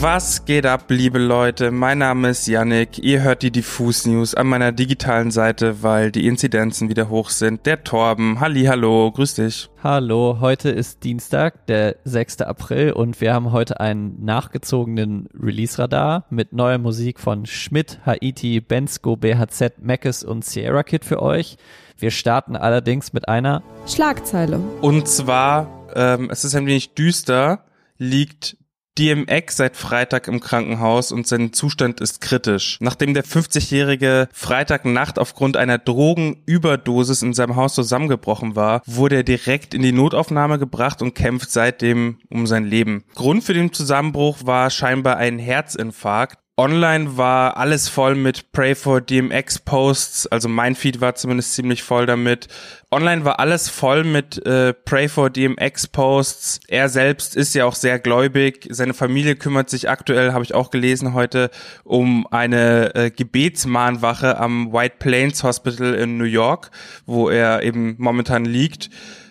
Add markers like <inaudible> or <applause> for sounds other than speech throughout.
Was geht ab, liebe Leute? Mein Name ist Yannick. Ihr hört die Diffus News an meiner digitalen Seite, weil die Inzidenzen wieder hoch sind. Der Torben. Halli, hallo, grüß dich. Hallo, heute ist Dienstag, der 6. April und wir haben heute einen nachgezogenen Release-Radar mit neuer Musik von Schmidt, Haiti, Bensko, BHZ, Mackes und Sierra Kid für euch. Wir starten allerdings mit einer Schlagzeile. Und zwar, ähm, es ist ein wenig düster, liegt DMX seit Freitag im Krankenhaus und sein Zustand ist kritisch. Nachdem der 50-jährige Freitagnacht aufgrund einer Drogenüberdosis in seinem Haus zusammengebrochen war, wurde er direkt in die Notaufnahme gebracht und kämpft seitdem um sein Leben. Grund für den Zusammenbruch war scheinbar ein Herzinfarkt. Online war alles voll mit Pray for DMX Posts, also mein Feed war zumindest ziemlich voll damit. Online war alles voll mit äh, Pray for DMX Posts. Er selbst ist ja auch sehr gläubig. Seine Familie kümmert sich aktuell, habe ich auch gelesen heute, um eine äh, Gebetsmahnwache am White Plains Hospital in New York, wo er eben momentan liegt.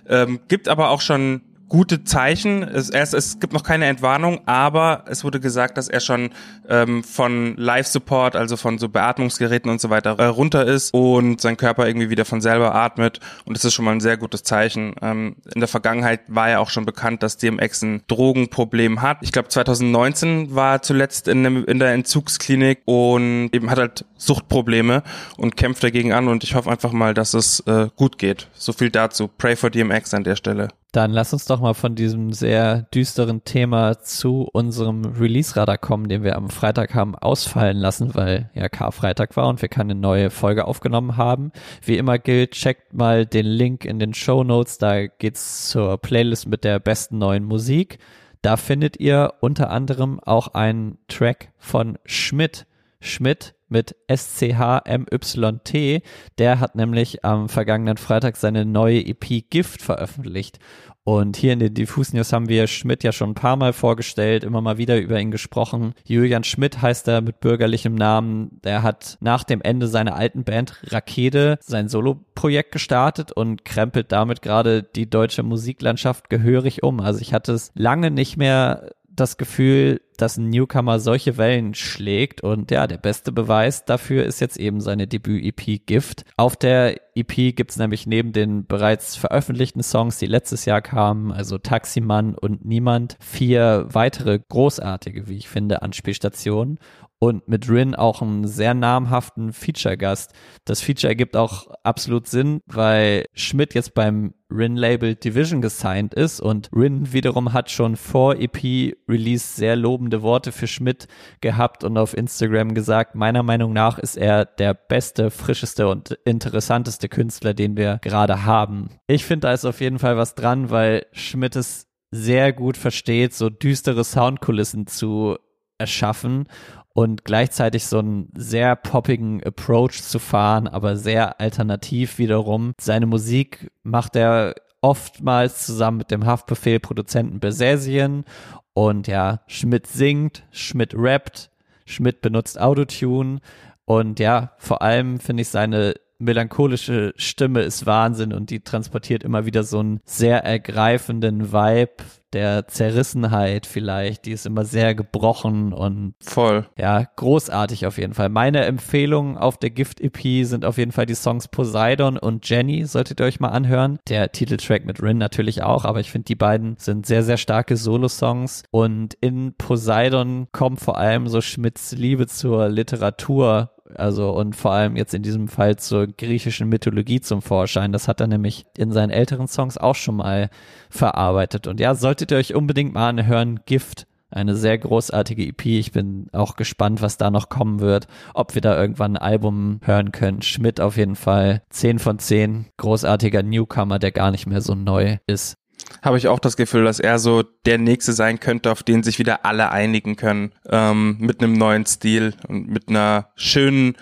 Ähm, gibt aber auch schon gute Zeichen. Es, erst, es gibt noch keine Entwarnung, aber es wurde gesagt, dass er schon ähm, von Life-Support, also von so Beatmungsgeräten und so weiter, äh, runter ist und sein Körper irgendwie wieder von selber atmet. Und das ist schon mal ein sehr gutes Zeichen. Ähm, in der Vergangenheit war ja auch schon bekannt, dass DMX ein Drogenproblem hat. Ich glaube, 2019 war er zuletzt in, dem, in der Entzugsklinik und eben hat halt Suchtprobleme und kämpft dagegen an. Und ich hoffe einfach mal, dass es äh, gut geht. So viel dazu. Pray for DMX an der Stelle. Dann lass uns doch mal von diesem sehr düsteren Thema zu unserem Release-Radar kommen, den wir am Freitag haben ausfallen lassen, weil ja Karfreitag war und wir keine neue Folge aufgenommen haben. Wie immer gilt, checkt mal den Link in den Show Notes, da geht's zur Playlist mit der besten neuen Musik. Da findet ihr unter anderem auch einen Track von Schmidt. Schmidt mit SCHMYT. Der hat nämlich am vergangenen Freitag seine neue EP Gift veröffentlicht. Und hier in den Diffus News haben wir Schmidt ja schon ein paar Mal vorgestellt, immer mal wieder über ihn gesprochen. Julian Schmidt heißt er mit bürgerlichem Namen. Der hat nach dem Ende seiner alten Band Rakete sein Solo-Projekt gestartet und krempelt damit gerade die deutsche Musiklandschaft gehörig um. Also ich hatte es lange nicht mehr das Gefühl, dass ein Newcomer solche Wellen schlägt und ja, der beste Beweis dafür ist jetzt eben seine Debüt-EP Gift. Auf der EP gibt's nämlich neben den bereits veröffentlichten Songs, die letztes Jahr kamen, also Taximann und Niemand, vier weitere großartige, wie ich finde, Anspielstationen und mit Rin auch einen sehr namhaften Feature-Gast. Das Feature ergibt auch absolut Sinn, weil Schmidt jetzt beim Rin-Label Division gesigned ist und Rin wiederum hat schon vor EP-Release sehr lobende Worte für Schmidt gehabt und auf Instagram gesagt, meiner Meinung nach ist er der beste, frischeste und interessanteste Künstler, den wir gerade haben. Ich finde, da ist auf jeden Fall was dran, weil Schmidt es sehr gut versteht, so düstere Soundkulissen zu erschaffen und gleichzeitig so einen sehr poppigen Approach zu fahren, aber sehr alternativ wiederum. Seine Musik macht er oftmals zusammen mit dem Haftbefehl-Produzenten Besesien und ja, Schmidt singt, Schmidt rappt, Schmidt benutzt Autotune. Und ja, vor allem finde ich seine melancholische Stimme ist Wahnsinn und die transportiert immer wieder so einen sehr ergreifenden Vibe der Zerrissenheit vielleicht. Die ist immer sehr gebrochen und voll. Ja, großartig auf jeden Fall. Meine Empfehlungen auf der Gift-EP sind auf jeden Fall die Songs Poseidon und Jenny. Solltet ihr euch mal anhören. Der Titeltrack mit Rin natürlich auch, aber ich finde, die beiden sind sehr, sehr starke Solo-Songs. Und in Poseidon kommt vor allem so Schmidts Liebe zur Literatur also und vor allem jetzt in diesem Fall zur griechischen Mythologie zum Vorschein. Das hat er nämlich in seinen älteren Songs auch schon mal verarbeitet. Und ja, solltet ihr euch unbedingt mal anhören, Gift. Eine sehr großartige EP. Ich bin auch gespannt, was da noch kommen wird. Ob wir da irgendwann ein Album hören können. Schmidt auf jeden Fall. 10 von 10. Großartiger Newcomer, der gar nicht mehr so neu ist habe ich auch das Gefühl, dass er so der Nächste sein könnte, auf den sich wieder alle einigen können, ähm, mit einem neuen Stil und mit einer schönen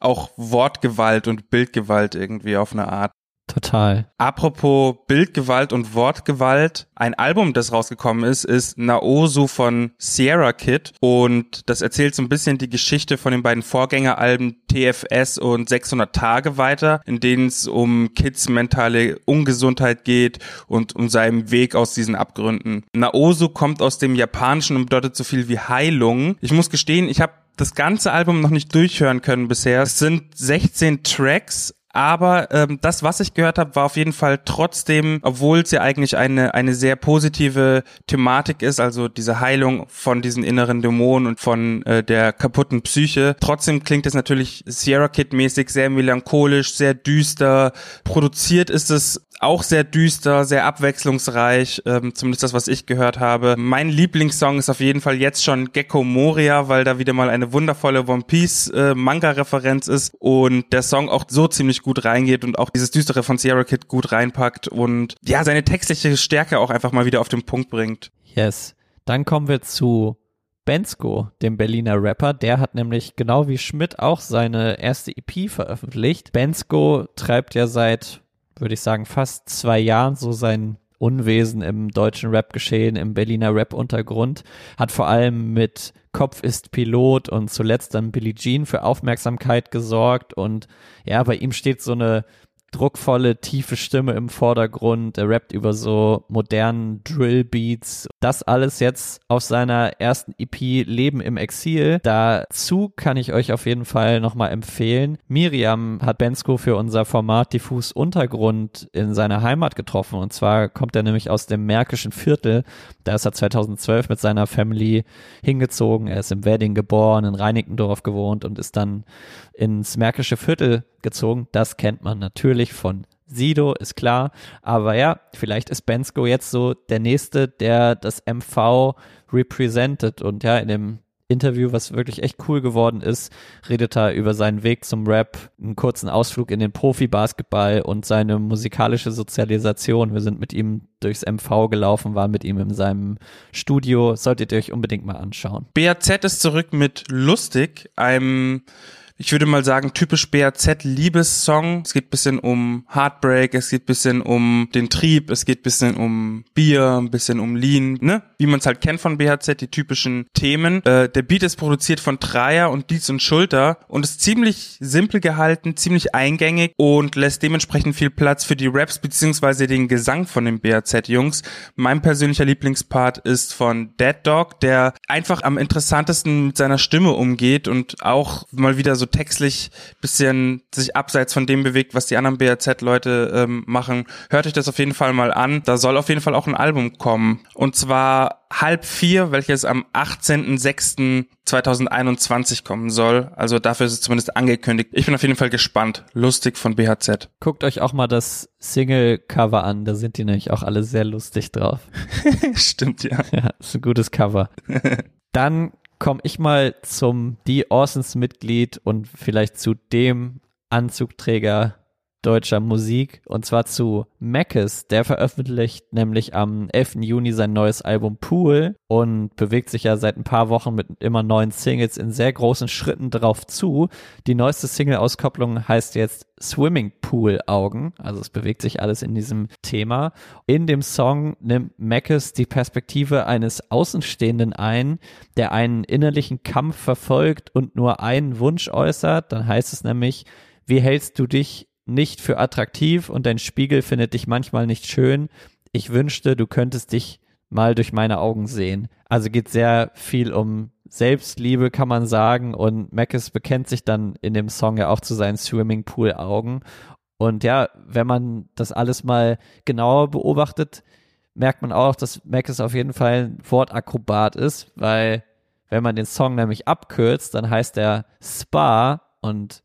auch Wortgewalt und Bildgewalt irgendwie auf eine Art. Total. Apropos Bildgewalt und Wortgewalt, ein Album, das rausgekommen ist, ist Naosu von Sierra Kid und das erzählt so ein bisschen die Geschichte von den beiden Vorgängeralben TFS und 600 Tage weiter, in denen es um Kids mentale Ungesundheit geht und um seinen Weg aus diesen Abgründen. Naosu kommt aus dem Japanischen und bedeutet so viel wie Heilung. Ich muss gestehen, ich habe das ganze Album noch nicht durchhören können bisher. Es sind 16 Tracks, aber ähm, das, was ich gehört habe, war auf jeden Fall trotzdem, obwohl es ja eigentlich eine, eine sehr positive Thematik ist, also diese Heilung von diesen inneren Dämonen und von äh, der kaputten Psyche, trotzdem klingt es natürlich Sierra Kid-mäßig sehr melancholisch, sehr düster. Produziert ist es auch sehr düster, sehr abwechslungsreich, ähm, zumindest das, was ich gehört habe. Mein Lieblingssong ist auf jeden Fall jetzt schon Gecko Moria, weil da wieder mal eine wundervolle One Piece äh, Manga-Referenz ist und der Song auch so ziemlich gut reingeht und auch dieses Düstere von Sierra Kid gut reinpackt und ja, seine textliche Stärke auch einfach mal wieder auf den Punkt bringt. Yes. Dann kommen wir zu Bensko, dem Berliner Rapper. Der hat nämlich genau wie Schmidt auch seine erste EP veröffentlicht. Bensko treibt ja seit würde ich sagen, fast zwei Jahren so sein Unwesen im deutschen Rap geschehen, im Berliner Rap-Untergrund, hat vor allem mit Kopf ist Pilot und zuletzt dann Billie Jean für Aufmerksamkeit gesorgt und ja, bei ihm steht so eine druckvolle, tiefe Stimme im Vordergrund. Er rappt über so modernen Drill-Beats. Das alles jetzt auf seiner ersten EP Leben im Exil. Dazu kann ich euch auf jeden Fall nochmal empfehlen. Miriam hat Bensko für unser Format Diffus Untergrund in seiner Heimat getroffen. Und zwar kommt er nämlich aus dem Märkischen Viertel. Da ist er 2012 mit seiner Family hingezogen. Er ist im Wedding geboren, in Reinickendorf gewohnt und ist dann ins Märkische Viertel gezogen. Das kennt man natürlich von Sido, ist klar. Aber ja, vielleicht ist Bensko jetzt so der Nächste, der das MV represented. Und ja, in dem Interview, was wirklich echt cool geworden ist, redet er über seinen Weg zum Rap, einen kurzen Ausflug in den Profi-Basketball und seine musikalische Sozialisation. Wir sind mit ihm durchs MV gelaufen, waren mit ihm in seinem Studio. Solltet ihr euch unbedingt mal anschauen. BAZ ist zurück mit Lustig, einem ich würde mal sagen, typisch BAZ-Liebessong. Es geht bisschen um Heartbreak, es geht bisschen um den Trieb, es geht bisschen um Bier, ein bisschen um Lean, ne? Wie man es halt kennt von BHZ, die typischen Themen. Äh, der Beat ist produziert von Dreier und Dietz und Schulter und ist ziemlich simpel gehalten, ziemlich eingängig und lässt dementsprechend viel Platz für die Raps beziehungsweise den Gesang von den BHZ-Jungs. Mein persönlicher Lieblingspart ist von Dead Dog, der einfach am interessantesten mit seiner Stimme umgeht und auch mal wieder so textlich bisschen sich abseits von dem bewegt, was die anderen BRZ-Leute ähm, machen, hört euch das auf jeden Fall mal an. Da soll auf jeden Fall auch ein Album kommen. Und zwar halb vier, welches am 18.06.2021 kommen soll. Also dafür ist es zumindest angekündigt. Ich bin auf jeden Fall gespannt. Lustig von BHZ. Guckt euch auch mal das Single-Cover an. Da sind die nämlich auch alle sehr lustig drauf. <laughs> Stimmt, ja. Ja, ist ein gutes Cover. <laughs> Dann komme ich mal zum Die Orsons Mitglied und vielleicht zu dem Anzugträger deutscher Musik und zwar zu Mackes. Der veröffentlicht nämlich am 11. Juni sein neues Album Pool und bewegt sich ja seit ein paar Wochen mit immer neuen Singles in sehr großen Schritten drauf zu. Die neueste Single-Auskopplung heißt jetzt Swimming Pool Augen, also es bewegt sich alles in diesem Thema. In dem Song nimmt Mackes die Perspektive eines Außenstehenden ein, der einen innerlichen Kampf verfolgt und nur einen Wunsch äußert. Dann heißt es nämlich, wie hältst du dich nicht für attraktiv und dein Spiegel findet dich manchmal nicht schön. Ich wünschte, du könntest dich mal durch meine Augen sehen. Also geht sehr viel um Selbstliebe, kann man sagen. Und Mackes bekennt sich dann in dem Song ja auch zu seinen Swimmingpool-Augen. Und ja, wenn man das alles mal genauer beobachtet, merkt man auch, dass Mackes auf jeden Fall ein Wortakrobat ist, weil wenn man den Song nämlich abkürzt, dann heißt er Spa und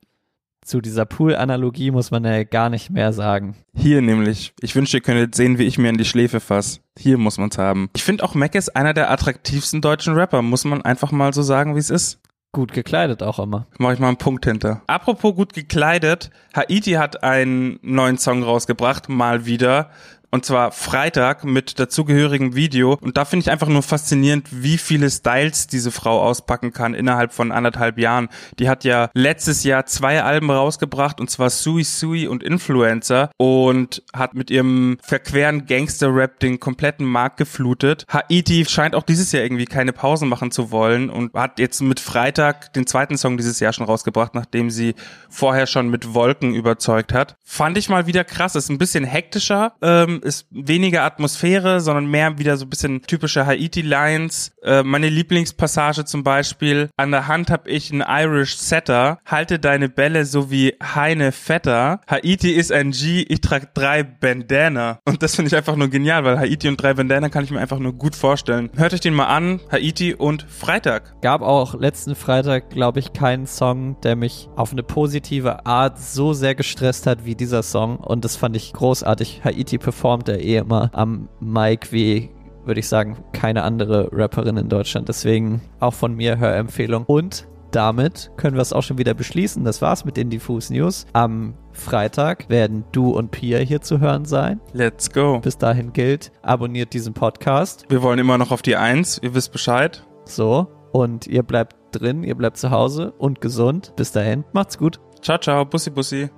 zu dieser Pool-Analogie muss man ja gar nicht mehr sagen. Hier nämlich. Ich wünschte, ihr könntet sehen, wie ich mir in die Schläfe fasse. Hier muss man's haben. Ich finde auch Mac ist einer der attraktivsten deutschen Rapper, muss man einfach mal so sagen, wie es ist. Gut gekleidet auch immer. Mach ich mal einen Punkt hinter. Apropos gut gekleidet, Haiti hat einen neuen Song rausgebracht, mal wieder. Und zwar Freitag mit dazugehörigem Video. Und da finde ich einfach nur faszinierend, wie viele Styles diese Frau auspacken kann innerhalb von anderthalb Jahren. Die hat ja letztes Jahr zwei Alben rausgebracht und zwar Sui Sui und Influencer und hat mit ihrem verqueren Gangster-Rap den kompletten Markt geflutet. Haiti scheint auch dieses Jahr irgendwie keine Pausen machen zu wollen und hat jetzt mit Freitag den zweiten Song dieses Jahr schon rausgebracht, nachdem sie vorher schon mit Wolken überzeugt hat. Fand ich mal wieder krass. Ist ein bisschen hektischer, ähm, ist weniger Atmosphäre, sondern mehr wieder so ein bisschen typische Haiti-Lines. Äh, meine Lieblingspassage zum Beispiel. An der Hand hab ich einen Irish Setter. Halte deine Bälle so wie Heine Vetter. Haiti ist ein G, ich trage drei Bandana. Und das finde ich einfach nur genial, weil Haiti und drei Bandana kann ich mir einfach nur gut vorstellen. Hört euch den mal an. Haiti und Freitag. Gab auch letzten Freitag, glaube ich, keinen Song, der mich auf eine positive Art so sehr gestresst hat wie dieser Song. Und das fand ich großartig. Haiti performt er eh immer am Mic wie würde ich sagen, keine andere Rapperin in Deutschland. Deswegen auch von mir Hörempfehlung. Und damit können wir es auch schon wieder beschließen. Das war's mit den Diffus News. Am Freitag werden du und Pia hier zu hören sein. Let's go. Bis dahin gilt, abonniert diesen Podcast. Wir wollen immer noch auf die Eins. Ihr wisst Bescheid. So. Und ihr bleibt drin, ihr bleibt zu Hause und gesund. Bis dahin, macht's gut. Ciao, ciao. Bussi, bussi.